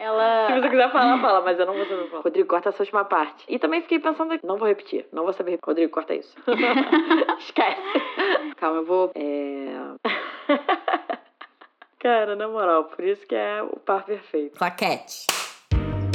Ela. Se você quiser falar, fala, mas eu não vou saber falar. Rodrigo, corta essa última parte. E também fiquei pensando aqui. Não vou repetir. Não vou saber. Rodrigo, corta isso. Esquece. Calma, eu vou. É. Cara, na moral, por isso que é o par perfeito. Claquete.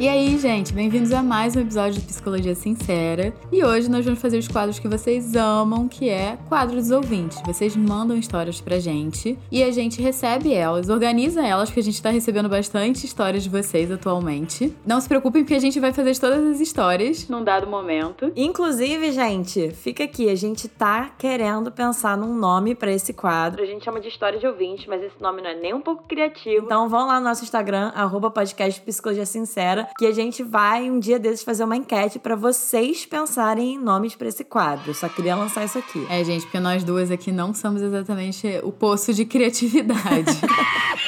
E aí, gente, bem-vindos a mais um episódio de Psicologia Sincera. E hoje nós vamos fazer os quadros que vocês amam, que é quadro dos ouvintes. Vocês mandam histórias pra gente e a gente recebe elas, organiza elas, porque a gente tá recebendo bastante histórias de vocês atualmente. Não se preocupem, porque a gente vai fazer todas as histórias num dado momento. Inclusive, gente, fica aqui, a gente tá querendo pensar num nome pra esse quadro. A gente chama de história de ouvinte, mas esse nome não é nem um pouco criativo. Então vão lá no nosso Instagram, arroba podcast Psicologia Sincera, que a gente vai um dia desses fazer uma enquete pra vocês pensarem em nomes pra esse quadro. Só queria lançar isso aqui. É, gente, porque nós duas aqui não somos exatamente o poço de criatividade.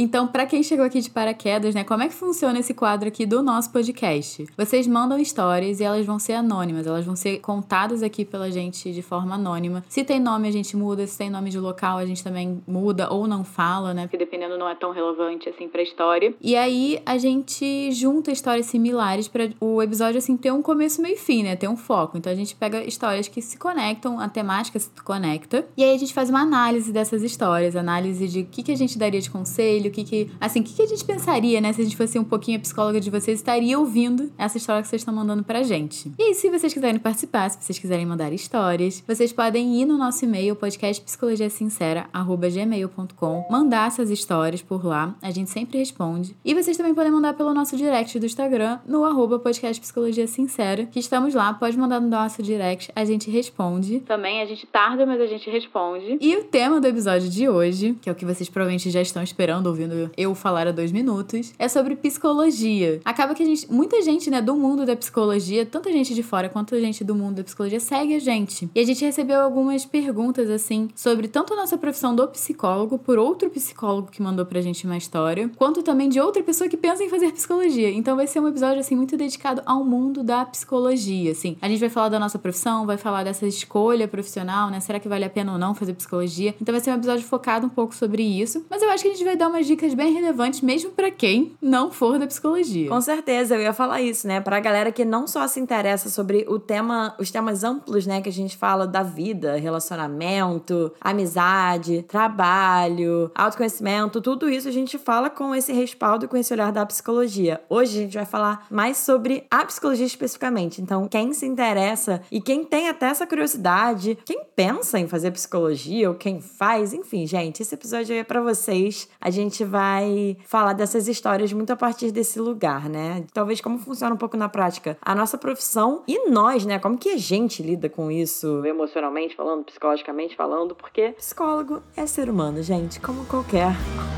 Então, pra quem chegou aqui de paraquedas, né, como é que funciona esse quadro aqui do nosso podcast? Vocês mandam histórias e elas vão ser anônimas, elas vão ser contadas aqui pela gente de forma anônima. Se tem nome, a gente muda, se tem nome de local, a gente também muda ou não fala, né? Porque dependendo não é tão relevante assim pra história. E aí a gente junta histórias similares pra o episódio assim ter um começo, meio e fim, né? Ter um foco. Então a gente pega histórias que se conectam, a temática se conecta. E aí a gente faz uma análise dessas histórias, análise de o que, que a gente daria de conselho, o que que, assim, o que, que a gente pensaria, né, se a gente fosse um pouquinho a psicóloga de vocês, estaria ouvindo essa história que vocês estão mandando pra gente. E aí, se vocês quiserem participar, se vocês quiserem mandar histórias, vocês podem ir no nosso e-mail, podcastpsicologiasincera.gmail.com, mandar essas histórias por lá, a gente sempre responde. E vocês também podem mandar pelo nosso direct do Instagram, no arroba podcastpsicologiasincera, que estamos lá, pode mandar no nosso direct, a gente responde. Também a gente tarda, mas a gente responde. E o tema do episódio de hoje, que é o que vocês provavelmente já estão esperando, ouvindo eu falar há dois minutos, é sobre psicologia. Acaba que a gente, muita gente, né, do mundo da psicologia, tanta gente de fora quanto a gente do mundo da psicologia, segue a gente. E a gente recebeu algumas perguntas, assim, sobre tanto a nossa profissão do psicólogo, por outro psicólogo que mandou pra gente uma história, quanto também de outra pessoa que pensa em fazer psicologia. Então vai ser um episódio, assim, muito dedicado ao mundo da psicologia, assim. A gente vai falar da nossa profissão, vai falar dessa escolha profissional, né? Será que vale a pena ou não fazer psicologia? Então vai ser um episódio focado um pouco sobre isso. Mas eu acho que a gente vai dar umas dicas bem relevantes, mesmo pra quem não for da psicologia. Com certeza, eu ia falar isso, né? Pra galera que não só se interessa sobre o tema, os temas amplos, né, que a gente fala da vida, relacionamento, amizade, trabalho, autoconhecimento, tudo isso a gente fala com esse respaldo e com esse olhar da psicologia. Hoje a gente vai falar mais sobre a psicologia especificamente. Então, quem se interessa e quem tem até essa curiosidade, quem pensa em fazer psicologia ou quem faz, enfim, gente, esse episódio aí é pra vocês. A gente vai falar dessas histórias muito a partir desse lugar, né? Talvez como funciona um pouco na prática a nossa profissão e nós, né? Como que a gente lida com isso? Emocionalmente falando, psicologicamente falando, porque Psicólogo é ser humano, gente, como qualquer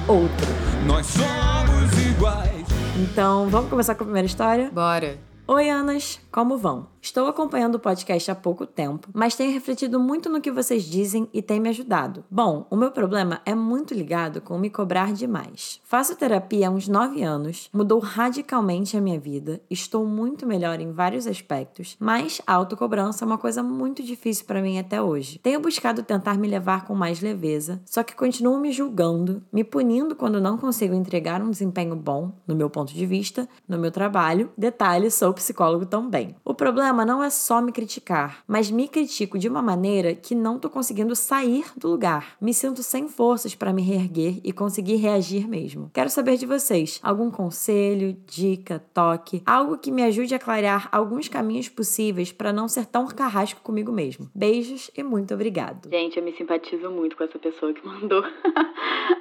outro. Nós somos iguais. Então, vamos começar com a primeira história? Bora! Oi, Anas, como vão? Estou acompanhando o podcast há pouco tempo, mas tenho refletido muito no que vocês dizem e tem me ajudado. Bom, o meu problema é muito ligado com me cobrar demais. Faço terapia há uns 9 anos, mudou radicalmente a minha vida, estou muito melhor em vários aspectos, mas a autocobrança é uma coisa muito difícil para mim até hoje. Tenho buscado tentar me levar com mais leveza, só que continuo me julgando, me punindo quando não consigo entregar um desempenho bom, no meu ponto de vista, no meu trabalho. Detalhe, sou psicólogo também. O problema não é só me criticar, mas me critico de uma maneira que não tô conseguindo sair do lugar. Me sinto sem forças para me reerguer e conseguir reagir mesmo. Quero saber de vocês algum conselho, dica, toque, algo que me ajude a clarear alguns caminhos possíveis para não ser tão carrasco comigo mesmo. Beijos e muito obrigado. Gente, eu me simpatizo muito com essa pessoa que mandou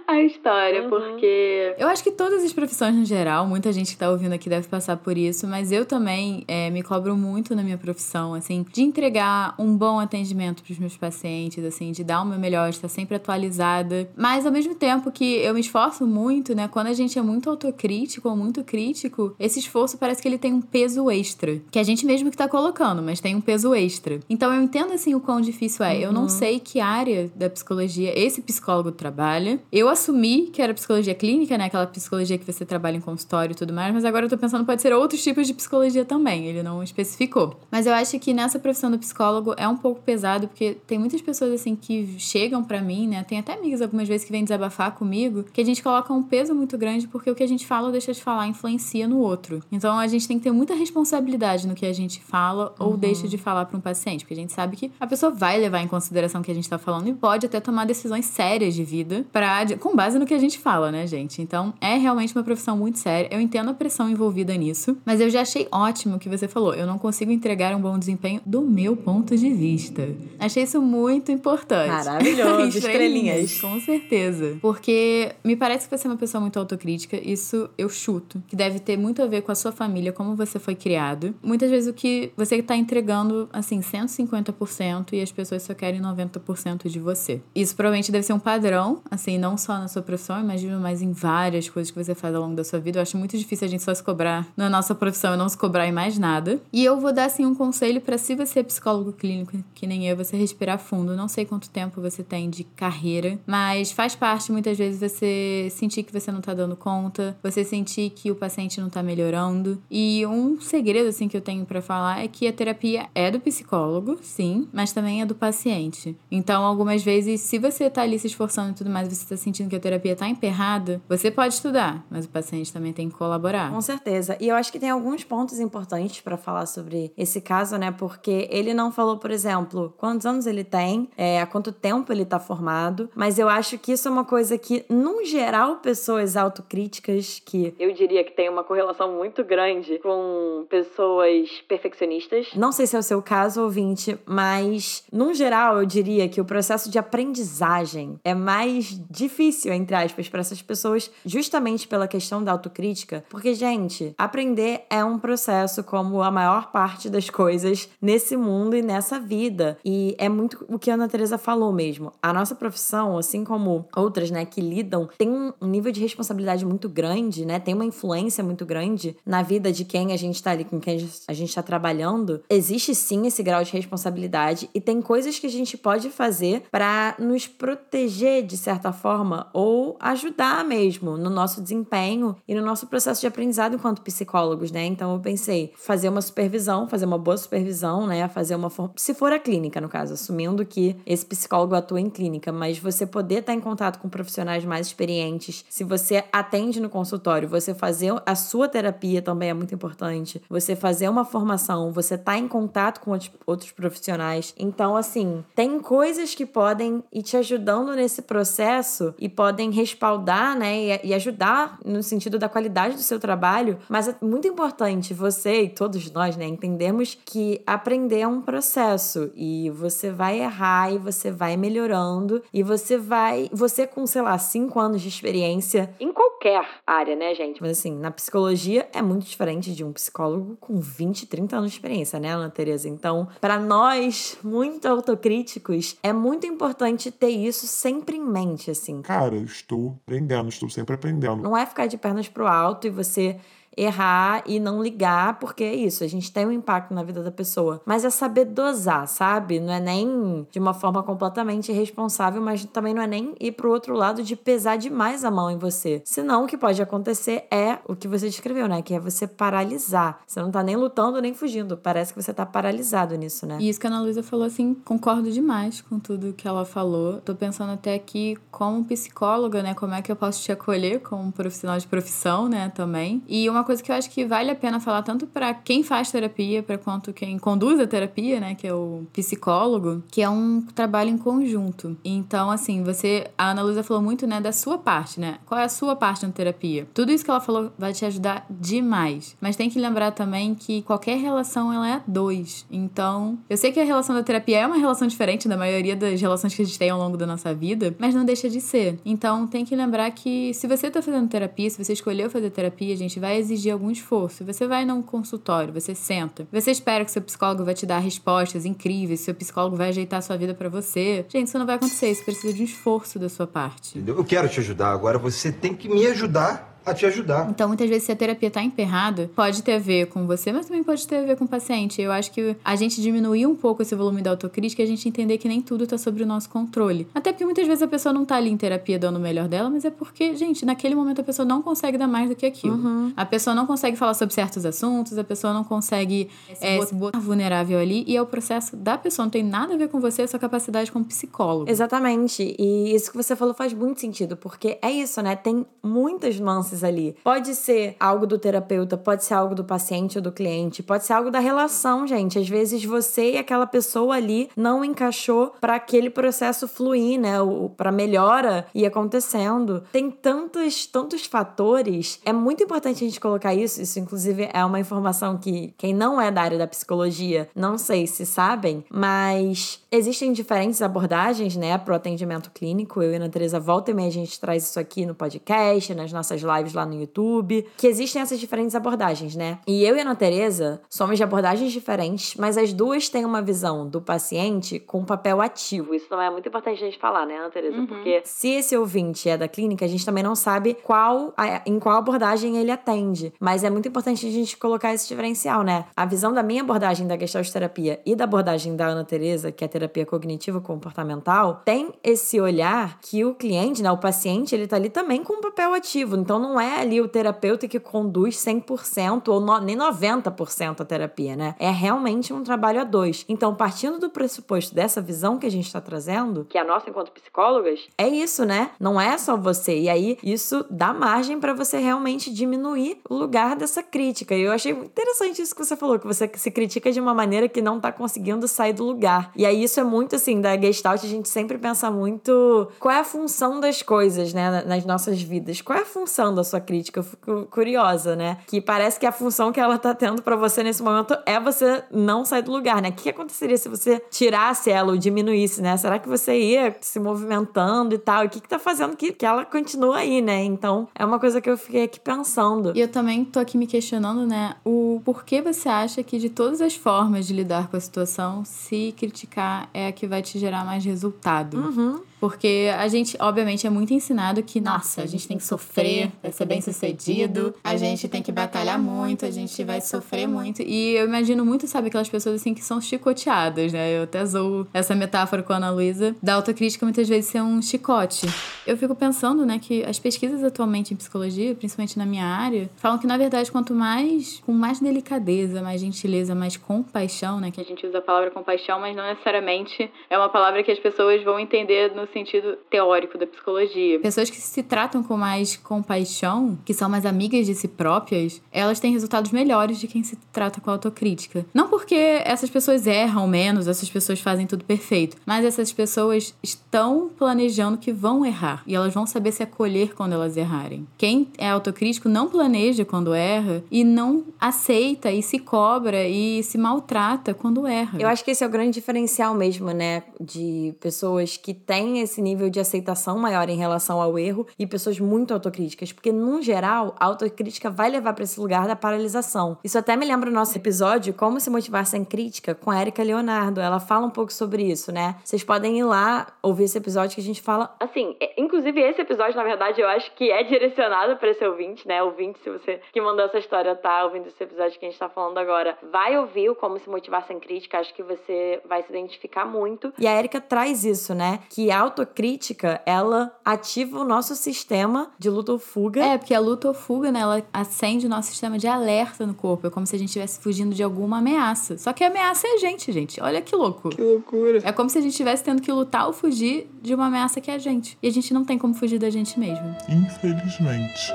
a história, Uhum. porque eu acho que todas as profissões no geral, muita gente que tá ouvindo aqui deve passar por isso, mas eu também é, me cobro muito na minha profissão, assim, de entregar um bom atendimento para os meus pacientes, assim, de dar o meu melhor, de estar sempre atualizada. Mas ao mesmo tempo que eu me esforço muito, né, quando a gente é muito autocrítico ou muito crítico, esse esforço parece que ele tem um peso extra, que a gente mesmo que tá colocando, mas tem um peso extra. Então eu entendo assim o quão difícil é. Uhum. Eu não uhum. sei que área da psicologia esse psicólogo trabalha. Eu assumi que era psicologia clínica, né, aquela psicologia que você trabalha em consultório e tudo mais, mas agora eu tô pensando pode ser outros tipos de psicologia também, ele não especificou. Mas eu acho que nessa profissão do psicólogo é um pouco pesado porque tem muitas pessoas assim que chegam para mim, né? Tem até amigas algumas vezes que vêm desabafar comigo, que a gente coloca um peso muito grande porque o que a gente fala ou deixa de falar influencia no outro. Então a gente tem que ter muita responsabilidade no que a gente fala ou uhum. deixa de falar para um paciente, porque a gente sabe que a pessoa vai levar em consideração o que a gente tá falando e pode até tomar decisões sérias de vida pra, com base no que a gente fala, né, gente? Então é realmente uma profissão muito séria. Eu entendo a pressão envolvida nisso, mas eu já achei ótimo o que você falou. Eu não consigo entregar um bom desempenho do meu ponto de vista. Achei isso muito importante. Maravilhoso, estrelinhas. Com certeza. Porque me parece que você é uma pessoa muito autocrítica. Isso eu chuto. Que deve ter muito a ver com a sua família, como você foi criado. Muitas vezes o que você está entregando, assim, 150% e as pessoas só querem 90% de você. Isso provavelmente deve ser um padrão, assim, não só na sua profissão, imagino, mas em várias coisas que você faz ao longo da sua vida. Eu acho muito difícil a gente só se cobrar na nossa profissão e não se cobrar em mais nada. E eu vou dar, assim, um conselho para se você é psicólogo clínico, que nem eu, você respirar fundo. Não sei quanto tempo você tem de carreira, mas faz parte muitas vezes você sentir que você não tá dando conta, você sentir que o paciente não tá melhorando. E um segredo, assim, que eu tenho para falar é que a terapia é do psicólogo, sim, mas também é do paciente. Então, algumas vezes, se você tá ali se esforçando e tudo mais, você tá sentindo que a terapia tá emperrada, você pode estudar, mas o paciente também tem que colaborar. Com certeza. E eu acho que tem alguns pontos importantes para falar sobre esse caso, né? Porque ele não falou, por exemplo, quantos anos ele tem, é, há quanto tempo ele tá formado, mas eu acho que isso é uma coisa que, num geral, pessoas autocríticas que. Eu diria que tem uma correlação muito grande com pessoas perfeccionistas. Não sei se é o seu caso, ouvinte, mas, num geral, eu diria que o processo de aprendizagem é mais difícil, entre aspas, para essas pessoas, justamente pela questão da autocrítica. Porque, gente, aprender é um processo como a maior parte das coisas nesse mundo e nessa vida. E é muito o que a Ana Teresa falou mesmo. A nossa profissão, assim como outras, né, que lidam, tem um nível de responsabilidade muito grande, né? Tem uma influência muito grande na vida de quem a gente tá ali, com quem a gente tá trabalhando. Existe sim esse grau de responsabilidade e tem coisas que a gente pode fazer para nos proteger de certa forma ou ajudar mesmo no nosso desempenho e no nosso processo de aprendizado enquanto psicólogos, né? Então eu pensei fazer uma supervisão, fazer uma boa supervisão, né? Fazer uma se for a clínica no caso, assumindo que esse psicólogo atua em clínica, mas você poder estar em contato com profissionais mais experientes, se você atende no consultório, você fazer a sua terapia também é muito importante. Você fazer uma formação, você tá em contato com outros profissionais. Então, assim, tem coisas que podem ir te ajudando nesse processo e podem respaldar, né, e ajudar no sentido da qualidade do seu trabalho, mas é muito importante você e todos nós, né, entendemos que aprender é um processo e você vai errar e você vai melhorando e você vai, você com, sei lá, cinco anos de experiência. Em qualquer área, né, gente? Mas assim, na psicologia é muito diferente de um psicólogo com 20, 30 anos de experiência, né, Ana Tereza? Então, para nós, muito autocríticos, é muito importante ter isso sempre em mente, assim. Cara, estou aprendendo, estou sempre aprendendo. Não é ficar de pernas pro alto e você errar e não ligar, porque é isso, a gente tem um impacto na vida da pessoa. Mas é saber dosar, sabe? Não é nem de uma forma completamente irresponsável, mas também não é nem ir pro outro lado de pesar demais a mão em você. Senão, o que pode acontecer é o que você descreveu, né? Que é você paralisar. Você não tá nem lutando nem fugindo. Parece que você tá paralisado nisso, né? E isso que a Ana Luísa falou, assim, concordo demais com tudo que ela falou. Tô pensando até aqui, como psicóloga, né? Como é que eu posso te acolher como profissional de profissão, né? Também. E uma coisa que eu acho que vale a pena falar tanto para quem faz terapia, para quanto quem conduz a terapia, né, que é o psicólogo, que é um trabalho em conjunto. Então, assim, você, a Ana Luísa falou muito, né, da sua parte, né? Qual é a sua parte na terapia? Tudo isso que ela falou vai te ajudar demais. Mas tem que lembrar também que qualquer relação ela é dois. Então, eu sei que a relação da terapia é uma relação diferente da maioria das relações que a gente tem ao longo da nossa vida, mas não deixa de ser. Então, tem que lembrar que se você tá fazendo terapia, se você escolheu fazer terapia, a gente vai exigir algum esforço. Você vai num consultório, você senta, você espera que seu psicólogo vai te dar respostas incríveis, seu psicólogo vai ajeitar a sua vida pra você. Gente, isso não vai acontecer, isso precisa de um esforço da sua parte. Eu quero te ajudar, agora você tem que me ajudar a te ajudar. Então, muitas vezes, se a terapia tá emperrada, pode ter a ver com você, mas também pode ter a ver com o paciente. Eu acho que a gente diminuir um pouco esse volume da autocrítica e a gente entender que nem tudo tá sobre o nosso controle. Até porque muitas vezes a pessoa não tá ali em terapia dando o melhor dela, mas é porque, gente, naquele momento a pessoa não consegue dar mais do que aquilo. A pessoa não consegue falar sobre certos assuntos, a pessoa não consegue é, se botar vulnerável ali, e é o processo da pessoa, não tem nada a ver com você, é a sua capacidade como psicólogo. Exatamente. E isso que você falou faz muito sentido, porque é isso, né? Tem muitas nuances ali. Pode ser algo do terapeuta, pode ser algo do paciente ou do cliente, pode ser algo da relação, gente. Às vezes você e aquela pessoa ali não encaixou para aquele processo fluir, né? Para melhora ir acontecendo. Tem tantos, tantos fatores. É muito importante a gente colocar isso. Isso, inclusive, é uma informação que quem não é da área da psicologia, não sei se sabem, mas existem diferentes abordagens, né, pro atendimento clínico. Eu e a Ana volta e meia a gente traz isso aqui no podcast, nas nossas lives lá no YouTube, que existem essas diferentes abordagens, né? E eu e a Ana Teresa somos de abordagens diferentes, mas as duas têm uma visão do paciente com um papel ativo. Isso também é muito importante a gente falar, né, Ana Teresa? Porque se esse ouvinte é da clínica, a gente também não sabe qual a- em qual abordagem ele atende. Mas é muito importante a gente colocar esse diferencial, né? A visão da minha abordagem da Gestalt terapia e da abordagem da Ana Teresa, que é a terapia cognitivo comportamental, tem esse olhar que o cliente, né, o paciente, ele tá ali também com um papel ativo. Então não é ali o terapeuta que conduz 100% ou no- nem 90% a terapia, né? É realmente um trabalho a dois. Então, partindo do pressuposto dessa visão que a gente tá trazendo, que é a nossa enquanto psicólogas, é isso, né? Não é só você. E aí isso dá margem pra você realmente diminuir o lugar dessa crítica. E eu achei interessante isso que você falou, que você se critica de uma maneira que não tá conseguindo sair do lugar. E aí isso é muito assim, da Gestalt, a gente sempre pensa muito qual é a função das coisas, né, na- nas nossas vidas. Qual é a função da sua crítica? Eu fico curiosa, né? Que parece que a função que ela tá tendo pra você nesse momento é você não sair do lugar, né? O que aconteceria se você tirasse ela ou diminuísse, né? Será que você ia se movimentando e tal? E o que que tá fazendo que, que ela continua aí, né? Então, é uma coisa que eu fiquei aqui pensando. E eu também tô aqui me questionando, né, o porquê você acha que de todas as formas de lidar com a situação, se criticar é a que vai te gerar mais resultado? Uhum. Porque a gente, obviamente, é muito ensinado que, nossa, a gente tem que sofrer pra ser bem sucedido, a gente tem que batalhar muito, a gente vai sofrer muito. E eu imagino muito, sabe, aquelas pessoas assim que são chicoteadas, né? Eu até zoo essa metáfora com a Ana Luísa, da autocrítica muitas vezes ser um chicote. Eu fico pensando, né, que as pesquisas atualmente em psicologia, principalmente na minha área, falam que, na verdade, quanto mais, com mais delicadeza, mais gentileza, mais compaixão, né, que a gente usa a palavra compaixão, mas não necessariamente é uma palavra que as pessoas vão entender no sentido teórico da psicologia. Pessoas que se tratam com mais compaixão, que são mais amigas de si próprias, elas têm resultados melhores de quem se trata com autocrítica. Não porque essas pessoas erram menos, essas pessoas fazem tudo perfeito, mas essas pessoas estão planejando que vão errar e elas vão saber se acolher quando elas errarem. Quem é autocrítico não planeja quando erra e não aceita e se cobra e se maltrata quando erra. Eu acho que esse é o grande diferencial mesmo, né? De pessoas que têm esse nível de aceitação maior em relação ao erro e pessoas muito autocríticas. Porque, num geral, a autocrítica vai levar para esse lugar da paralisação. Isso até me lembra o nosso episódio Como se motivar sem crítica com a Erika Leonardo. Ela fala um pouco sobre isso, né? Vocês podem ir lá ouvir esse episódio que a gente fala. Assim, é- inclusive esse episódio, na verdade, eu acho que é direcionado para esse ouvinte, né? Ouvinte, se você que mandou essa história tá ouvindo esse episódio que a gente tá falando agora, vai ouvir o Como se motivar sem crítica. Acho que você vai se identificar muito. E a Erika traz isso, né? Que a autocrítica, ela ativa o nosso sistema de luta ou fuga. É, porque a luta ou fuga, né, ela acende o nosso sistema de alerta no corpo. É como se a gente estivesse fugindo de alguma ameaça. Só que a ameaça é a gente, gente. Olha que louco. Que loucura. É como se a gente estivesse tendo que lutar ou fugir de uma ameaça que é a gente. E a gente não tem como fugir da gente mesmo. Infelizmente.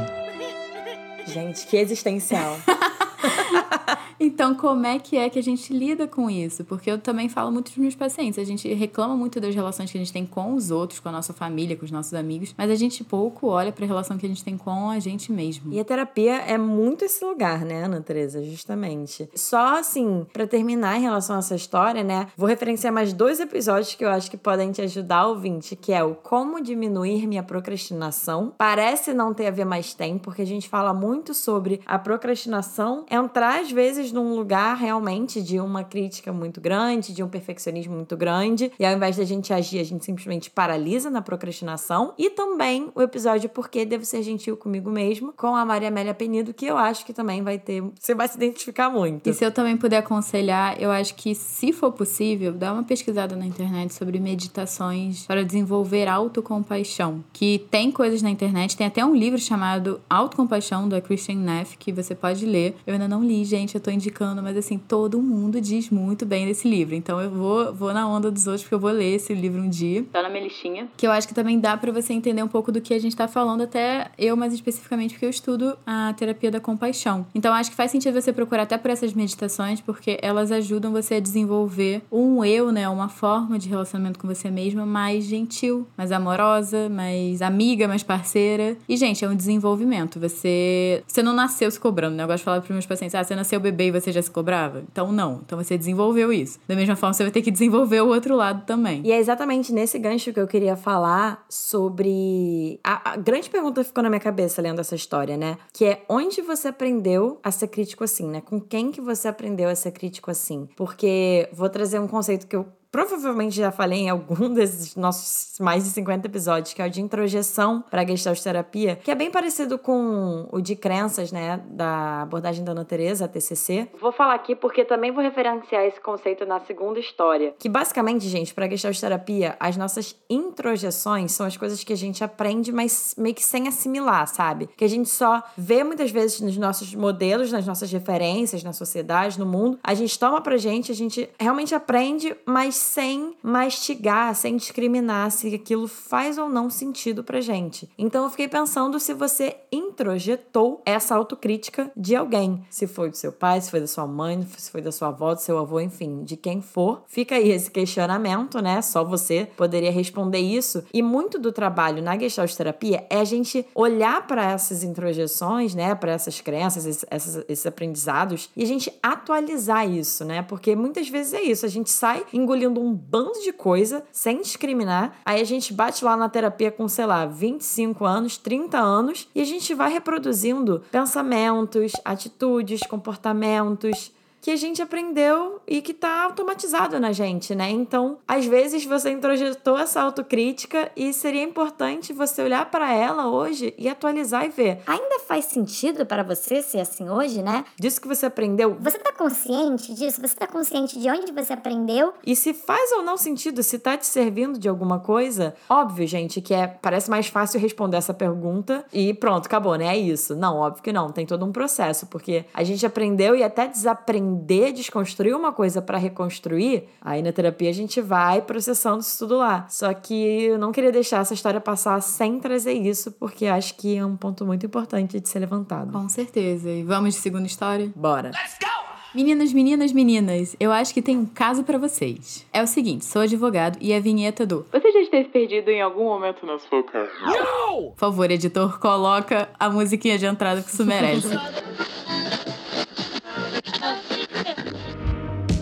Gente, que existencial. Então, como é que é que a gente lida com isso? Porque eu também falo muito dos meus pacientes. A gente reclama muito das relações que a gente tem com os outros, com a nossa família, com os nossos amigos, mas a gente pouco olha para a relação que a gente tem com a gente mesmo. E a terapia é muito esse lugar, né, Ana Teresa? Justamente. Só assim, para terminar em relação a essa história, né, vou referenciar mais dois episódios que eu acho que podem te ajudar, ouvinte, que é o Como Diminuir Minha Procrastinação. Parece não ter a ver mais tem, porque a gente fala muito sobre a procrastinação entrar às vezes num lugar realmente de uma crítica muito grande, de um perfeccionismo muito grande, e ao invés da gente agir, a gente simplesmente paralisa na procrastinação. E também o episódio Por que Devo Ser Gentil Comigo Mesmo, com a Maria Amélia Penido, que eu acho que também vai ter. Você vai se identificar muito. E se eu também puder aconselhar, eu acho que, se for possível, dá uma pesquisada na internet sobre meditações para desenvolver autocompaixão. Que tem coisas na internet, tem até um livro chamado Autocompaixão, da Christian Neff, que você pode ler. Eu ainda não li, gente, eu tô indicando, mas assim, todo mundo diz muito bem desse livro. Então eu vou, vou na onda dos outros, porque eu vou ler esse livro um dia. Tá na minha listinha. Que eu acho que também dá para você entender um pouco do que a gente tá falando, até eu mais especificamente, porque eu estudo a terapia da compaixão. Então acho que faz sentido você procurar até por essas meditações, porque elas ajudam você a desenvolver um eu, né? Uma forma de relacionamento com você mesma mais gentil, mais amorosa, mais amiga, mais parceira. E, gente, é um desenvolvimento. Você, você não nasceu se cobrando, né? Eu gosto de falar para meus pacientes: ah, você nasceu bebê e você já se cobrava? Então, não. Então, você desenvolveu isso. Da mesma forma, você vai ter que desenvolver o outro lado também. E é exatamente nesse gancho que eu queria falar sobre. A, a grande pergunta que ficou na minha cabeça lendo essa história, né? Que é onde você aprendeu a ser crítico assim, né? Com quem que você aprendeu a ser crítico assim? Porque vou trazer um conceito que eu provavelmente já falei em algum desses nossos mais de 50 episódios, que é o de introjeção para gestalt terapia, que é bem parecido com o de crenças, né, da abordagem da Ana Teresa, a TCC. Vou falar aqui porque também vou referenciar esse conceito na segunda história. Que basicamente, gente, para gestalt terapia, as nossas introjeções são as coisas que a gente aprende, mas meio que sem assimilar, sabe? Que a gente só vê muitas vezes nos nossos modelos, nas nossas referências, na sociedade, no mundo. A gente toma pra gente, a gente realmente aprende, mas sem mastigar, sem discriminar se aquilo faz ou não sentido pra gente. Então eu fiquei pensando se você introjetou essa autocrítica de alguém. Se foi do seu pai, se foi da sua mãe, se foi da sua avó, do seu avô, enfim, de quem for. Fica aí esse questionamento, né? Só você poderia responder isso. E muito do trabalho na Gestalt terapia é a gente olhar para essas introjeções, né? Para essas crenças, esses, esses aprendizados e a gente atualizar isso, né? Porque muitas vezes é isso. A gente sai engolindo um bando de coisa sem discriminar. Aí a gente bate lá na terapia com, sei lá, 25 anos, 30 anos e a gente vai reproduzindo pensamentos, atitudes, comportamentos que a gente aprendeu e que tá automatizado na gente, né? Então, às vezes você introjetou essa autocrítica e seria importante você olhar para ela hoje e atualizar e ver. Ainda faz sentido para você ser assim hoje, né? Disso que você aprendeu. Você tá consciente disso? Você tá consciente de onde você aprendeu? E se faz ou não sentido, se tá te servindo de alguma coisa, óbvio, gente, que é parece mais fácil responder essa pergunta e pronto, acabou, né? É isso. Não, óbvio que não, tem todo um processo, porque a gente aprendeu e até desaprendeu aprender, desconstruir uma coisa para reconstruir, aí na terapia a gente vai processando isso tudo lá. Só que eu não queria deixar essa história passar sem trazer isso, porque acho que é um ponto muito importante de ser levantado. Com certeza. E vamos de segunda história? Bora. Let's go! Meninas, meninas, meninas, eu acho que tem um caso para vocês. É o seguinte, sou advogado e a vinheta do Você já esteve perdido em algum momento na sua carreira? Por favor, editor, coloca a musiquinha de entrada que isso merece.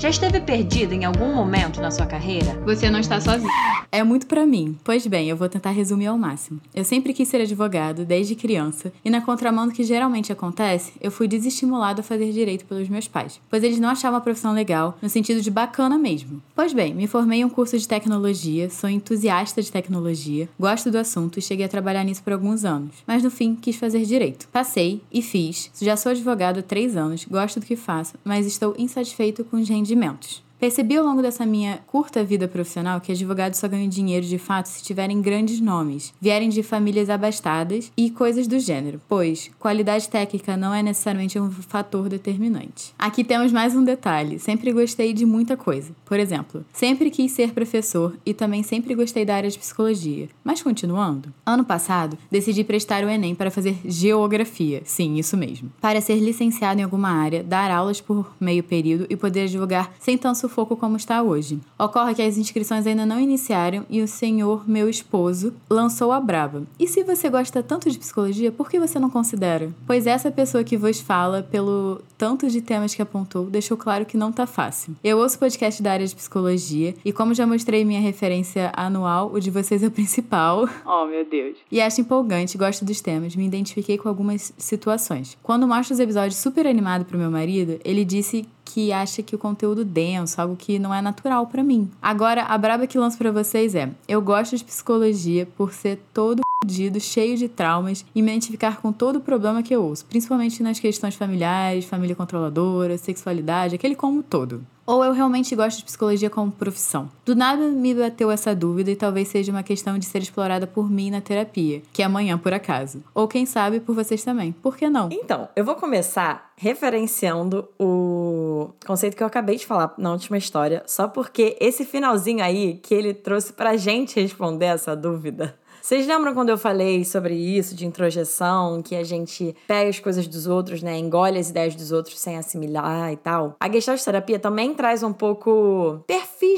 Já esteve perdido em algum momento na sua carreira? Você não está sozinho. É muito pra mim. Pois bem, eu vou tentar resumir ao máximo. Eu sempre quis ser advogado, desde criança, e na contramão do que geralmente acontece, eu fui desestimulado a fazer direito pelos meus pais, pois eles não achavam a profissão legal, no sentido de bacana mesmo. Pois bem, me formei em um curso de tecnologia, sou entusiasta de tecnologia, gosto do assunto e cheguei a trabalhar nisso por alguns anos, mas no fim quis fazer direito. Passei e fiz, já sou advogado há três anos, gosto do que faço, mas estou insatisfeito com os rendimentos procedimentos. Percebi ao longo dessa minha curta vida profissional que advogados só ganham dinheiro de fato se tiverem grandes nomes, vierem de famílias abastadas e coisas do gênero, pois qualidade técnica não é necessariamente um fator determinante. Aqui temos mais um detalhe: sempre gostei de muita coisa. Por exemplo, sempre quis ser professor e também sempre gostei da área de psicologia. Mas continuando, ano passado decidi prestar o Enem para fazer geografia, sim, isso mesmo, para ser licenciado em alguma área, dar aulas por meio período e poder advogar sem tanto sufoco como está hoje. Ocorre que as inscrições ainda não iniciaram e o senhor, meu esposo, lançou a braba. E se você gosta tanto de psicologia, por que você não considera? Pois essa pessoa que vos fala, pelo tanto de temas que apontou, deixou claro que não tá fácil. Eu ouço podcast da área de psicologia e como já mostrei minha referência anual, o de vocês é o principal. Oh, meu Deus. E acho empolgante, gosto dos temas, me identifiquei com algumas situações. Quando mostro os episódios super animado pro meu marido, ele disse que acha que o conteúdo denso, algo que não é natural para mim. Agora, a braba que lanço para vocês é: eu gosto de psicologia por ser todo fudido, cheio de traumas e me identificar com todo o problema que eu ouço, principalmente nas questões familiares, família controladora, sexualidade, aquele como todo. Ou eu realmente gosto de psicologia como profissão? Do nada me bateu essa dúvida e talvez seja uma questão de ser explorada por mim na terapia, que é amanhã por acaso. Ou quem sabe por vocês também. Por que não? Então, eu vou começar referenciando o conceito que eu acabei de falar na última história, só porque esse finalzinho aí que ele trouxe pra gente responder essa dúvida vocês lembram quando eu falei sobre isso, de introjeção, que a gente pega as coisas dos outros, né? Engole as ideias dos outros sem assimilar e tal? A Gestalt terapia também traz um pouco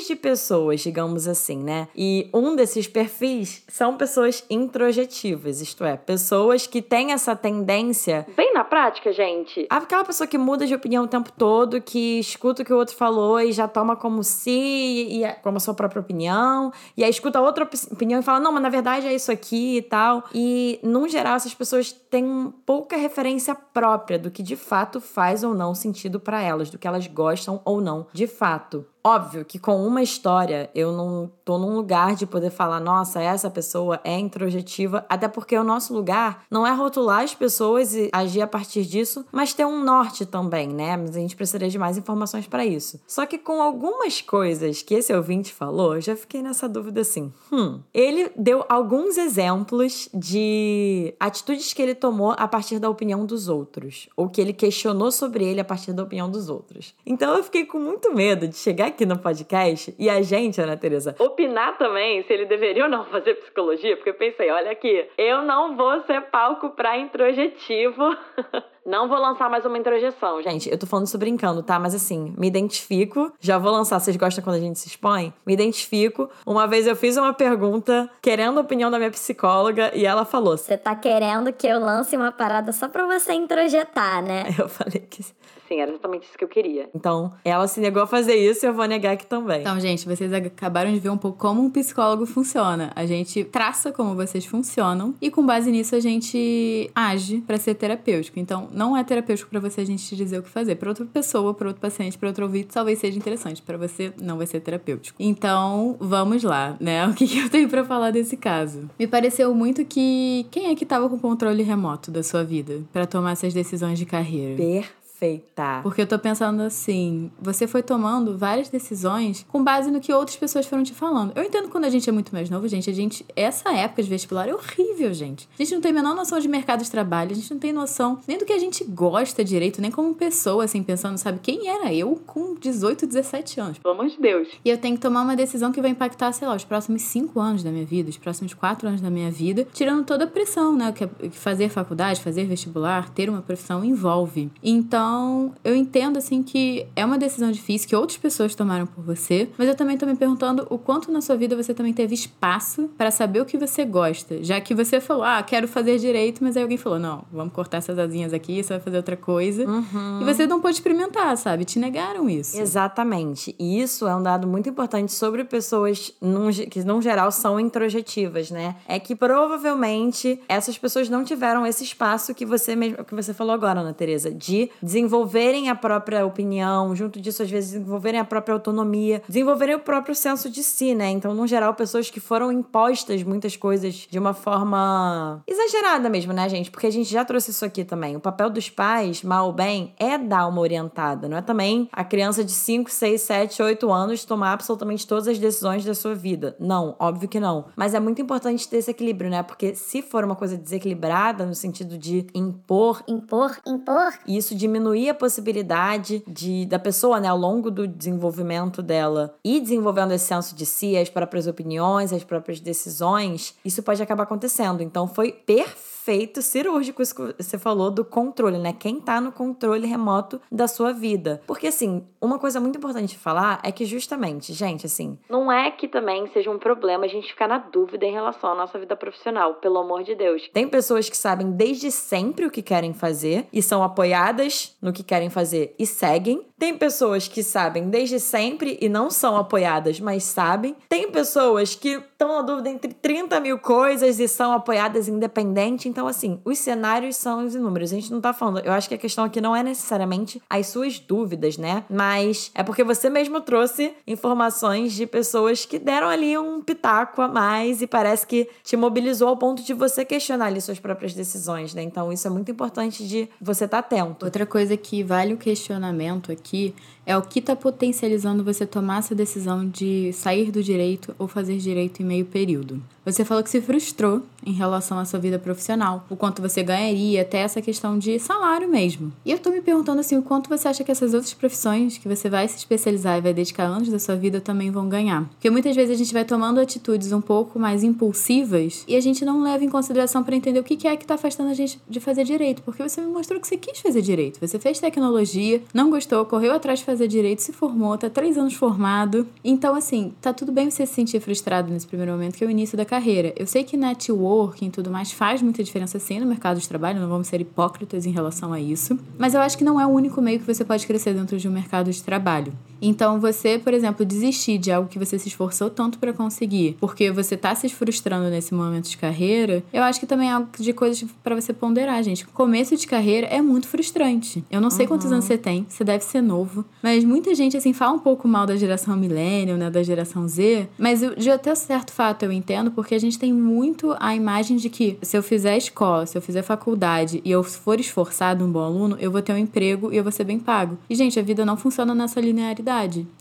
perfis de pessoas, digamos assim, né? E um desses perfis são pessoas introjetivas, isto é, pessoas que têm essa tendência. Bem na prática, gente. Aquela pessoa que muda de opinião o tempo todo, que escuta o que o outro falou e já toma como se, e, como a sua própria opinião, e aí escuta outra opinião e fala: não, mas na verdade é isso aqui e tal. E, num geral, essas pessoas têm pouca referência própria do que de fato faz ou não sentido para elas, do que elas gostam ou não de fato. Óbvio que com uma história eu não tô num lugar de poder falar, nossa, essa pessoa é introjetiva, até porque o nosso lugar não é rotular as pessoas e agir a partir disso, mas ter um norte também, né? Mas a gente precisaria de mais informações para isso. Só que com algumas coisas que esse ouvinte falou, eu já fiquei nessa dúvida assim. Hum, ele deu alguns exemplos de atitudes que ele tomou a partir da opinião dos outros, ou que ele questionou sobre ele a partir da opinião dos outros. Então eu fiquei com muito medo de chegar aqui no podcast e a gente, Ana Teresa, opinar também se ele deveria ou não fazer psicologia, porque eu pensei, olha aqui, eu não vou ser palco pra introjetivo. Não vou lançar mais uma introjeção, gente. Gente, eu tô falando isso brincando, tá? Mas assim, me identifico. Já vou lançar, vocês gostam quando a gente se expõe? Me identifico. Uma vez eu fiz uma pergunta querendo a opinião da minha psicóloga e ela falou: Você tá querendo que eu lance uma parada só pra você introjetar, né? Eu falei que Sim, era exatamente isso que eu queria. Então, ela se negou a fazer isso e eu vou negar aqui também. Então, gente, vocês acabaram de ver um pouco como um psicólogo funciona. A gente traça como vocês funcionam e com base nisso a gente age para ser terapêutico. Então, não é terapêutico para você a gente te dizer o que fazer. Para outra pessoa, para outro paciente, para outro ouvido, talvez seja interessante. Para você, não vai ser terapêutico. Então, vamos lá, né? O que, que eu tenho para falar desse caso? Me pareceu muito que quem é que tava com o controle remoto da sua vida para tomar essas decisões de carreira? Perfeito perfeita. Porque eu tô pensando assim, você foi tomando várias decisões com base no que outras pessoas foram te falando. Eu entendo quando a gente é muito mais novo, gente, a gente essa época de vestibular é horrível, gente. A gente não tem a menor noção de mercado de trabalho, a gente não tem noção nem do que a gente gosta direito, nem como pessoa assim pensando, sabe, quem era eu com 18, 17 anos. Pelo amor de Deus. E eu tenho que tomar uma decisão que vai impactar, sei lá, os próximos 5 anos da minha vida, os próximos 4 anos da minha vida, tirando toda a pressão, né, que fazer faculdade, fazer vestibular, ter uma profissão envolve. Então, então, eu entendo assim que é uma decisão difícil que outras pessoas tomaram por você, mas eu também tô me perguntando o quanto na sua vida você também teve espaço para saber o que você gosta, já que você falou: "Ah, quero fazer direito", mas aí alguém falou: "Não, vamos cortar essas asinhas aqui, você vai fazer outra coisa". Uhum. E você não pôde experimentar, sabe? Te negaram isso. Exatamente. E isso é um dado muito importante sobre pessoas num, que, no geral, são introjetivas, né? É que provavelmente essas pessoas não tiveram esse espaço que você mesmo, que você falou agora, Ana Teresa, de desenvolverem a própria opinião, junto disso, às vezes, desenvolverem a própria autonomia, desenvolverem o próprio senso de si, né? Então, no geral, pessoas que foram impostas muitas coisas de uma forma exagerada mesmo, né, gente? Porque a gente já trouxe isso aqui também. O papel dos pais, mal ou bem, é dar uma orientada, não é também a criança de 5, 6, 7, 8 anos tomar absolutamente todas as decisões da sua vida. Não, óbvio que não. Mas é muito importante ter esse equilíbrio, né? Porque se for uma coisa desequilibrada, no sentido de impor, Impor, impor. isso diminuir a possibilidade de da pessoa, né, ao longo do desenvolvimento dela e desenvolvendo esse senso de si, as próprias opiniões, as próprias decisões, isso pode acabar acontecendo. Então foi perfeito, cirúrgico isso que você falou do controle, né? Quem tá no controle remoto da sua vida. Porque assim, uma coisa muito importante de falar é que justamente, gente, assim, Não é que também seja um problema a gente ficar na dúvida em relação à nossa vida profissional, pelo amor de Deus. Tem pessoas que sabem desde sempre o que querem fazer e são apoiadas no que querem fazer e seguem. Tem pessoas que sabem desde sempre e não são apoiadas, mas sabem. Tem pessoas que estão na dúvida entre 30 mil coisas e são apoiadas independente. Então, assim, os cenários são os inúmeros. A gente não tá falando. Eu acho que a questão aqui não é necessariamente as suas dúvidas, né? Mas é porque você mesmo trouxe informações de pessoas que deram ali um pitaco a mais e parece que te mobilizou ao ponto de você questionar ali suas próprias decisões, né? Então, isso é muito importante de você estar atento. Outra coisa que vale o questionamento aqui é o que está potencializando você tomar essa decisão de sair do direito ou fazer direito em meio período. Você falou que se frustrou em relação à sua vida profissional, o quanto você ganharia, até essa questão de salário mesmo. E eu tô me perguntando assim, o quanto você acha que essas outras profissões que você vai se especializar e vai dedicar anos da sua vida também vão ganhar? Porque muitas vezes a gente vai tomando atitudes um pouco mais impulsivas e a gente não leva em consideração para entender o que é que tá afastando a gente de fazer direito, porque você me mostrou que você quis fazer direito. Você fez tecnologia, não gostou, correu atrás de fazer direito, se formou, tá três anos formado. Então, assim, tá tudo bem você se sentir frustrado nesse primeiro momento, que é o início da carreira. Eu sei que networking e tudo mais faz muita diferença sim no mercado de trabalho, não vamos ser hipócritas em relação a isso. Mas eu acho que não é o único meio que você pode crescer dentro de um mercado de trabalho. Então, você, por exemplo, desistir de algo que você se esforçou tanto para conseguir, porque você tá se frustrando nesse momento de carreira, eu acho que também é algo de coisas para você ponderar, gente. Começo de carreira é muito frustrante. Eu não sei quantos anos você tem, você deve ser novo, mas muita gente, assim, fala um pouco mal da geração millennial, né, da geração Z, mas eu, de até certo fato eu entendo, porque a gente tem muito a imagem de que se eu fizer escola, se eu fizer faculdade e eu for esforçado, um bom aluno, eu vou ter um emprego e eu vou ser bem pago. E, gente, a vida não funciona nessa linearidade,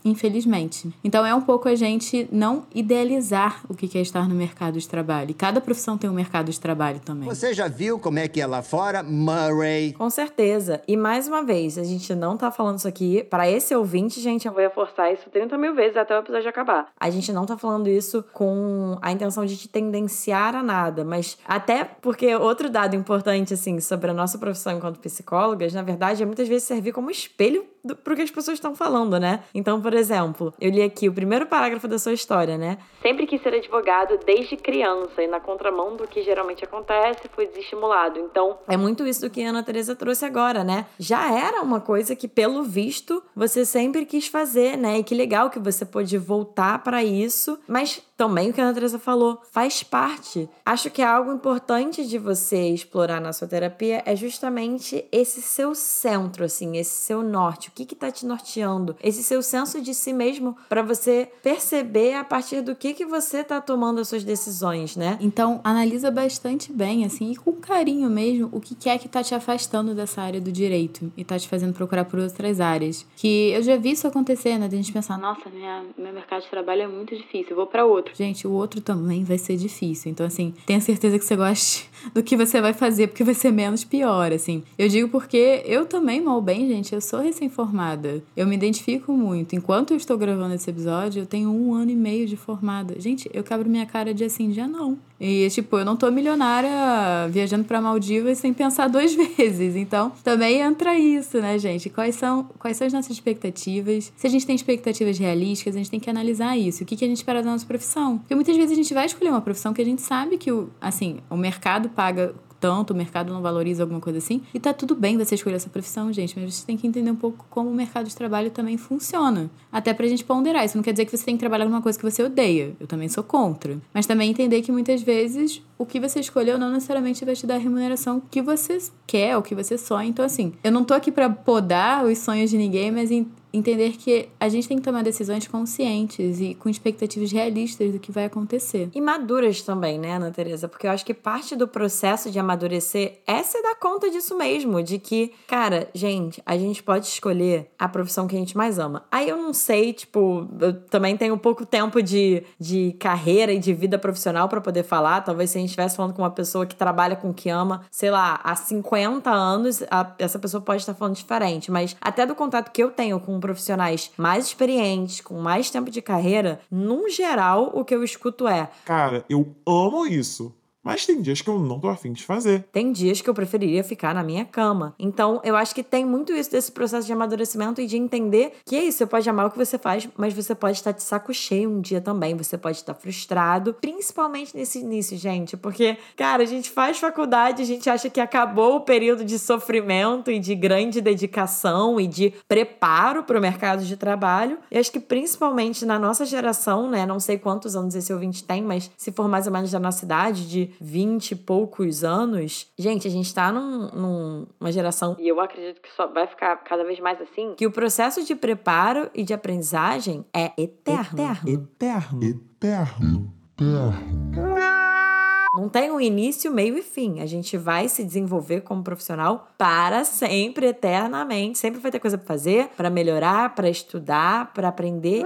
infelizmente. Então é um pouco a gente não idealizar o que é estar no mercado de trabalho. E cada profissão tem um mercado de trabalho também. Você já viu como é que é lá fora, Murray? Com certeza. E mais uma vez, a gente não tá falando isso aqui para esse ouvinte, gente. Eu vou reforçar isso 30 mil vezes até o episódio acabar. A gente não tá falando isso com a intenção de te tendenciar a nada, mas até porque outro dado importante, assim, sobre a nossa profissão enquanto psicólogas, na verdade, é muitas vezes servir como espelho do, pro que as pessoas estão falando, né? Então, por exemplo, eu li aqui o primeiro parágrafo da sua história, né? Sempre quis ser advogado desde criança e na contramão do que geralmente acontece, fui desestimulado. Então, É muito isso do que a Ana Teresa trouxe agora, né? Já era uma coisa que, pelo visto, você sempre quis fazer, né? E que legal que você pôde voltar para isso. Mas também o que a Ana Teresa falou faz parte. Acho que é algo importante de você explorar na sua terapia é justamente esse seu centro, assim, esse seu norte. O que que tá te norteando? Esse seu senso de si mesmo para você perceber a partir do que que você tá tomando as suas decisões, né? Então, analisa bastante bem, assim, e com carinho mesmo, o que é que tá te afastando dessa área do direito e tá te fazendo procurar por outras áreas. Que eu já vi isso acontecer, né? De a gente pensar, nossa, minha, meu mercado de trabalho é muito difícil, vou para outro. Gente, o outro também vai ser difícil. Então, assim, tenha certeza que você goste do que você vai fazer, porque vai ser menos pior, assim. Eu digo porque eu também, mal bem, gente, eu sou recém-formada. Eu me identifico muito. Enquanto eu estou gravando esse episódio, eu tenho um ano e meio de formada. Gente, eu quebro minha cara de assim, dia não. E, tipo, eu não tô milionária viajando pra Maldivas sem pensar duas vezes. Então, também entra isso, né, gente? Quais são, quais são as nossas expectativas? Se a gente tem expectativas realísticas, a gente tem que analisar isso. O que, que a gente espera da nossa profissão? Porque muitas vezes a gente vai escolher uma profissão que a gente sabe que, o, assim, o mercado paga tanto, o mercado não valoriza alguma coisa assim. E tá tudo bem você escolher essa profissão, gente, mas você tem que entender um pouco como o mercado de trabalho também funciona. Até pra gente ponderar. Isso não quer dizer que você tem que trabalhar numa coisa que você odeia. Eu também sou contra. Mas também entender que muitas vezes o que você escolheu não necessariamente vai te dar a remuneração que você quer, ou que você sonha. Então, assim, eu não tô aqui pra podar os sonhos de ninguém, mas entender que a gente tem que tomar decisões conscientes e com expectativas realistas do que vai acontecer. E maduras também, né, Ana Teresa? Porque eu acho que parte do processo de amadurecer é se dar conta disso mesmo, de que, cara, gente, a gente pode escolher a profissão que a gente mais ama. Aí eu não sei, tipo, eu também tenho pouco tempo de, de carreira e de vida profissional para poder falar. Talvez se a gente estivesse falando com uma pessoa que trabalha com o que ama, sei lá, há 50 anos, a, essa pessoa pode estar falando diferente. Mas até do contato que eu tenho com profissionais mais experientes, com mais tempo de carreira, num geral, o que eu escuto é: Cara, eu amo isso. Mas tem dias que eu não tô afim de fazer. Tem dias que eu preferiria ficar na minha cama. Então, eu acho que tem muito isso desse processo de amadurecimento e de entender que é isso. Você pode amar o que você faz, mas você pode estar de saco cheio um dia também. Você pode estar frustrado, principalmente nesse início, gente. Porque, cara, a gente faz faculdade, a gente acha que acabou o período de sofrimento e de grande dedicação e de preparo para o mercado de trabalho. E acho que principalmente na nossa geração, né? Não sei quantos anos esse ouvinte tem, mas se for mais ou menos da nossa idade, de 20 e poucos anos, gente, a gente tá num, numa geração. E eu acredito que só vai ficar cada vez mais assim. Que o processo de preparo e de aprendizagem é eterno. Eterno. Eterno. Eterno. Eterno. Não tem um início, meio e fim. A gente vai se desenvolver como profissional para sempre, eternamente. Sempre vai ter coisa para fazer, para melhorar, para estudar, para aprender.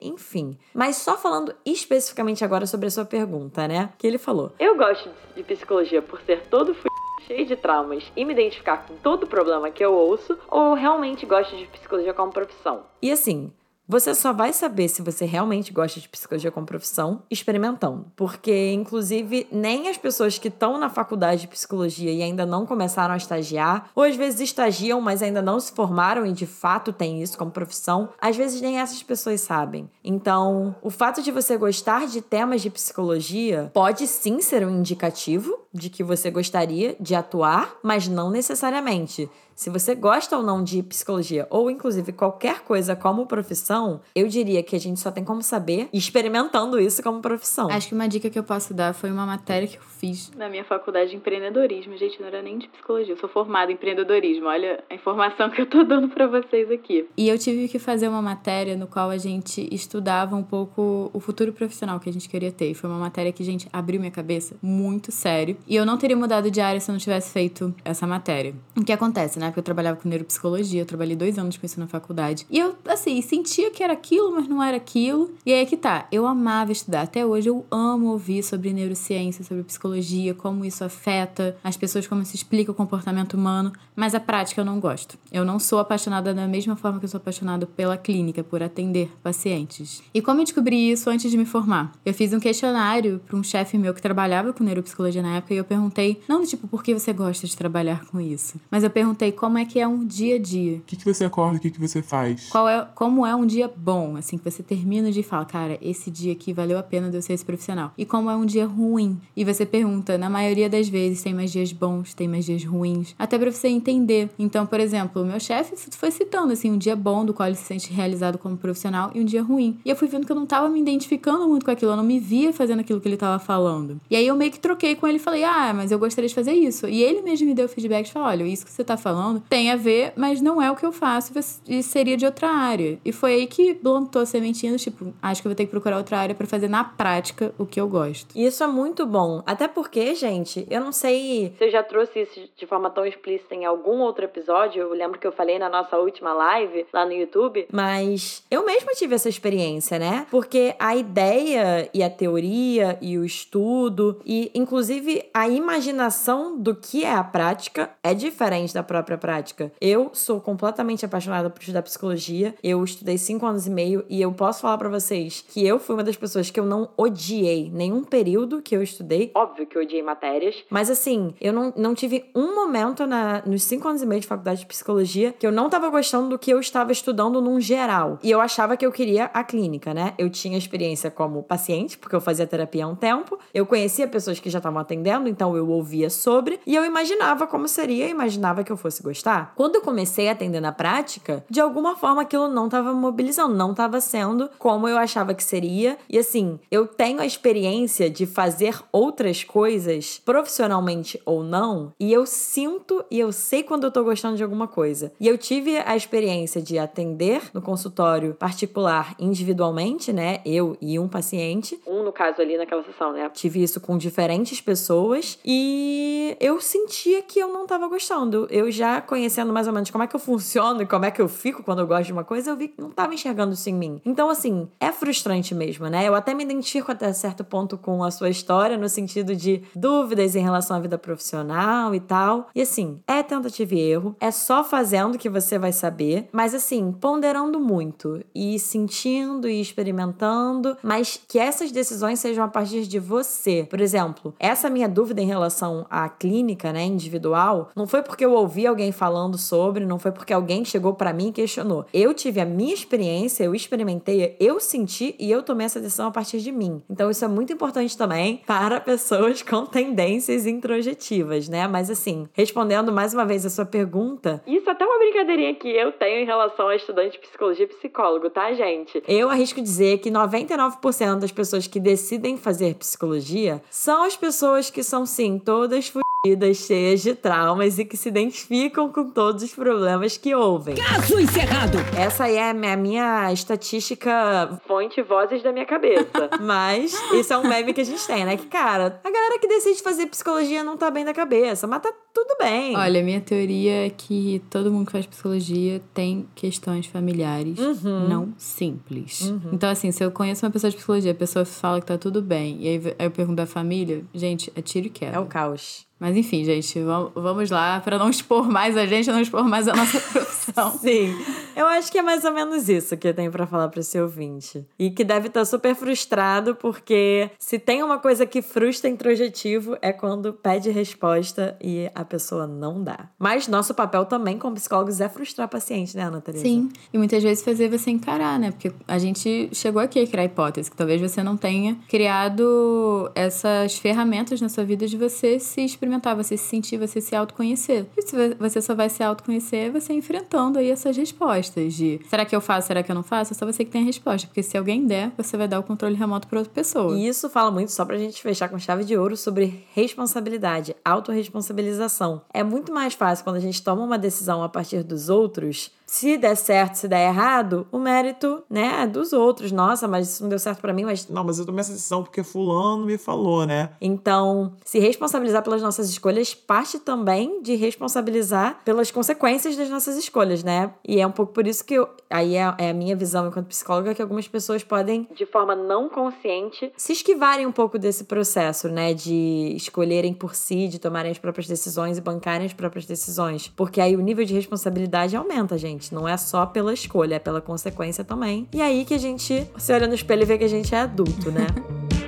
Enfim. Mas só falando especificamente agora sobre a sua pergunta, né? Que ele falou. Eu gosto de psicologia por ser todo f... cheio de traumas e me identificar com todo problema que eu ouço, ou realmente gosto de psicologia como profissão? E assim, você só vai saber se você realmente gosta de psicologia como profissão experimentando. Porque, inclusive, nem as pessoas que estão na faculdade de psicologia e ainda não começaram a estagiar, ou às vezes estagiam, mas ainda não se formaram e de fato têm isso como profissão, às vezes nem essas pessoas sabem. Então, o fato de você gostar de temas de psicologia pode sim ser um indicativo de que você gostaria de atuar, mas não necessariamente. Se você gosta ou não de psicologia, ou inclusive qualquer coisa como profissão, eu diria que a gente só tem como saber experimentando isso como profissão. Acho que uma dica que eu posso dar foi uma matéria que eu fiz. Na minha faculdade de empreendedorismo, gente, não era nem de psicologia. Eu sou formada em empreendedorismo. Olha a informação que eu tô dando para vocês aqui. E eu tive que fazer uma matéria no qual a gente estudava um pouco o futuro profissional que a gente queria ter. E foi uma matéria que, gente, abriu minha cabeça muito sério. E eu não teria mudado de área se eu não tivesse feito essa matéria. O que acontece, né? Porque eu trabalhava com neuropsicologia, eu trabalhei dois anos com isso na faculdade. E eu, assim, sentia que era aquilo, mas não era aquilo. E aí é que tá. Eu amava estudar. Até hoje eu amo ouvir sobre neurociência, sobre psicologia, como isso afeta as pessoas, como se explica o comportamento humano. Mas a prática eu não gosto. Eu não sou apaixonada da mesma forma que eu sou apaixonada pela clínica, por atender pacientes. E como eu descobri isso antes de me formar? Eu fiz um questionário para um chefe meu que trabalhava com neuropsicologia na época e eu perguntei, não do tipo, por que você gosta de trabalhar com isso? Mas eu perguntei como é que é um dia a dia. O que, que você acorda, o que, que você faz? Qual é, como é um dia bom, assim, que você termina de falar, cara, esse dia aqui valeu a pena de eu ser esse profissional. E como é um dia ruim. E você pergunta, na maioria das vezes, tem mais dias bons, tem mais dias ruins. Até pra você entender. Então, por exemplo, o meu chefe foi citando, assim, um dia bom do qual ele se sente realizado como profissional e um dia ruim. E eu fui vendo que eu não tava me identificando muito com aquilo, eu não me via fazendo aquilo que ele tava falando. E aí eu meio que troquei com ele e falei, ah, mas eu gostaria de fazer isso. E ele mesmo me deu feedback e falou, olha, isso que você tá falando tem a ver, mas não é o que eu faço e seria de outra área. E foi aí que plantou a sementinha, tipo, acho que eu vou ter que procurar outra área para fazer na prática o que eu gosto. Isso é muito bom. Até porque, gente, eu não sei. Você já trouxe isso de forma tão explícita em algum outro episódio? Eu lembro que eu falei na nossa última live lá no YouTube. Mas eu mesma tive essa experiência, né? Porque a ideia e a teoria e o estudo e, inclusive, a imaginação do que é a prática é diferente da própria pra prática. Eu sou completamente apaixonada por estudar psicologia. Eu estudei cinco anos e meio e eu posso falar pra vocês que eu fui uma das pessoas que eu não odiei nenhum período que eu estudei. Óbvio que eu odiei matérias. Mas assim, eu não, não tive um momento na, nos cinco anos e meio de faculdade de psicologia que eu não tava gostando do que eu estava estudando num geral. E eu achava que eu queria a clínica, né? Eu tinha experiência como paciente, porque eu fazia terapia há um tempo. Eu conhecia pessoas que já estavam atendendo, então eu ouvia sobre. E eu imaginava como seria, imaginava que eu fosse gostar. Quando eu comecei a atender na prática, de alguma forma aquilo não tava mobilizando, não tava sendo como eu achava que seria. E assim, eu tenho a experiência de fazer outras coisas, profissionalmente ou não, e eu sinto e eu sei quando eu tô gostando de alguma coisa. E eu tive a experiência de atender no consultório particular individualmente, né? Eu e um paciente. Um, no caso, ali naquela sessão, né? Tive isso com diferentes pessoas e eu sentia que eu não tava gostando. Eu já conhecendo mais ou menos como é que eu funciono e como é que eu fico quando eu gosto de uma coisa, eu vi que não tava enxergando isso em mim. Então, assim, é frustrante mesmo, né? Eu até me identifico até certo ponto com a sua história, no sentido de dúvidas em relação à vida profissional e tal. E assim, é tentativa e erro, é só fazendo que você vai saber, mas assim, ponderando muito e sentindo e experimentando, mas que essas decisões sejam a partir de você. Por exemplo, essa minha dúvida em relação à clínica, né, individual, não foi porque eu ouvi alguém falando sobre, não foi porque alguém chegou para mim e questionou. Eu tive a minha experiência, eu experimentei, eu senti e eu tomei essa decisão a partir de mim. Então isso é muito importante também para pessoas com tendências introjetivas, né? Mas assim, respondendo mais uma vez a sua pergunta, Isso até uma brincadeirinha que eu tenho em relação a estudante de psicologia e psicólogo, tá, gente? Eu arrisco dizer que 99% das pessoas que decidem fazer psicologia são as pessoas que são, sim, todas fudidas, cheias de traumas e que se identificam com todos os problemas que ouvem. Caso encerrado! Essa aí é a minha, minha estatística. Fonte vozes da minha cabeça. Mas isso é um meme que a gente tem, né? Que, cara, a galera que decide fazer psicologia não tá bem da cabeça, mas tá tudo bem. Olha, minha teoria é que todo mundo que faz psicologia tem questões familiares Uhum. não simples. Então, assim, se eu conheço uma pessoa de psicologia, a pessoa fala que tá tudo bem, e aí eu pergunto da família, gente, é tiro e queda. É o caos. Mas enfim, gente, vam- vamos lá, pra não expor mais a gente, não expor mais a nossa profissão. Sim, eu acho que é mais ou menos isso que eu tenho pra falar pra esse ouvinte. E que deve estar super frustrado, porque se tem uma coisa que frustra introjetivo é quando pede resposta e a pessoa não dá. Mas nosso papel também como psicólogos é frustrar paciente, né, Ana Teresa? Sim, e muitas vezes fazer você encarar, né? Porque a gente chegou aqui a criar hipótese, que talvez você não tenha criado essas ferramentas na sua vida de você se experimentar, você se sentir, você se autoconhecer. E você só vai se autoconhecer você enfrentando aí essas respostas de será que eu faço, será que eu não faço? É só você que tem a resposta, porque se alguém der, você vai dar o controle remoto para outra pessoa. E isso fala muito, só pra gente fechar com chave de ouro, sobre responsabilidade, autorresponsabilização. É muito mais fácil quando a gente toma uma decisão a partir dos outros. Se der certo, se der errado, o mérito, né, é dos outros. Nossa, mas isso não deu certo pra mim, mas Não, mas eu tomei essa decisão porque fulano me falou, né? Então, se responsabilizar pelas nossas escolhas parte também de responsabilizar pelas consequências das nossas escolhas, né? E é um pouco por isso que eu, aí é, é a minha visão enquanto psicóloga que algumas pessoas podem De forma não consciente, se esquivarem um pouco desse processo, né, de escolherem por si, de tomarem as próprias decisões e bancarem as próprias decisões, porque aí o nível de responsabilidade aumenta, gente. Não é só pela escolha, é pela consequência também. E aí que a gente se olha no espelho e vê que a gente é adulto, né?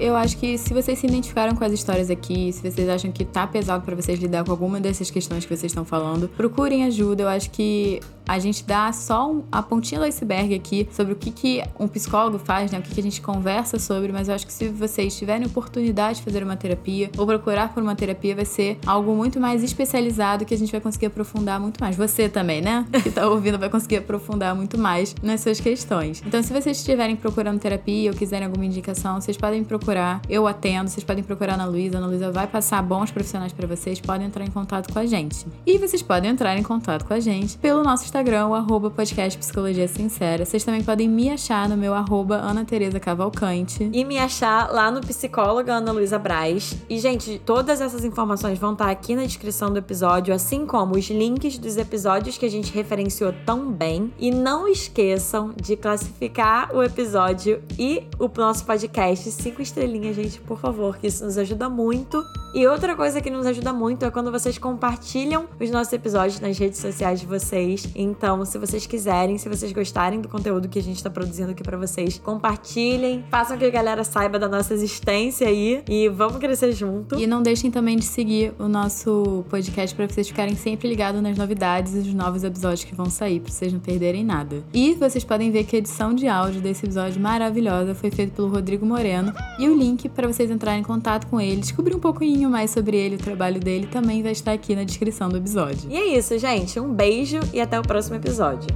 Eu acho que se vocês se identificaram com as histórias aqui, se vocês acham que tá pesado pra vocês lidar com alguma dessas questões que vocês estão falando, procurem ajuda. Eu acho que a gente dá só a pontinha do iceberg aqui sobre o que, que um psicólogo faz, né? O que, que a gente conversa sobre, mas eu acho que se vocês tiverem oportunidade de fazer uma terapia ou procurar por uma terapia, vai ser algo muito mais especializado que a gente vai conseguir aprofundar muito mais. Você também, né? Que tá ouvindo vai conseguir aprofundar muito mais nas suas questões. Então, se vocês estiverem procurando terapia ou quiserem alguma indicação, vocês podem procurar. Eu atendo, vocês podem procurar na Luísa. A Luísa vai passar bons profissionais pra vocês. Podem entrar em contato com a gente. E vocês podem entrar em contato com a gente pelo nosso Instagram, o arroba podcast Psicologia Sincera. Vocês também podem me achar no meu arroba Ana Tereza Cavalcante. e me achar lá no psicóloga Ana Luísa Braz. E, gente, todas essas informações vão estar aqui na descrição do episódio, assim como os links dos episódios que a gente referenciou tão bem. E não esqueçam de classificar o episódio e o nosso podcast cinco estrelas estrelinhas, gente, por favor, que isso nos ajuda muito. E outra coisa que nos ajuda muito é quando vocês compartilham os nossos episódios nas redes sociais de vocês. Então, se vocês quiserem, se vocês gostarem do conteúdo que a gente tá produzindo aqui para vocês, compartilhem, façam que a galera saiba da nossa existência aí e vamos crescer junto. E não deixem também de seguir o nosso podcast para vocês ficarem sempre ligados nas novidades e os novos episódios que vão sair, para vocês não perderem nada. E vocês podem ver que a edição de áudio desse episódio maravilhosa foi feita pelo Rodrigo Moreno e o link para vocês entrarem em contato com ele, descobrir um pouquinho mais sobre ele, o trabalho dele, também vai estar aqui na descrição do episódio. E é isso, gente. Um beijo e até o próximo episódio.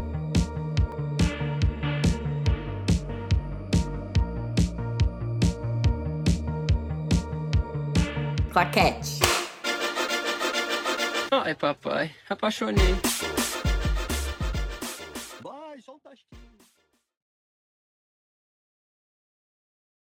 Claquete. Ai, papai, apaixonei.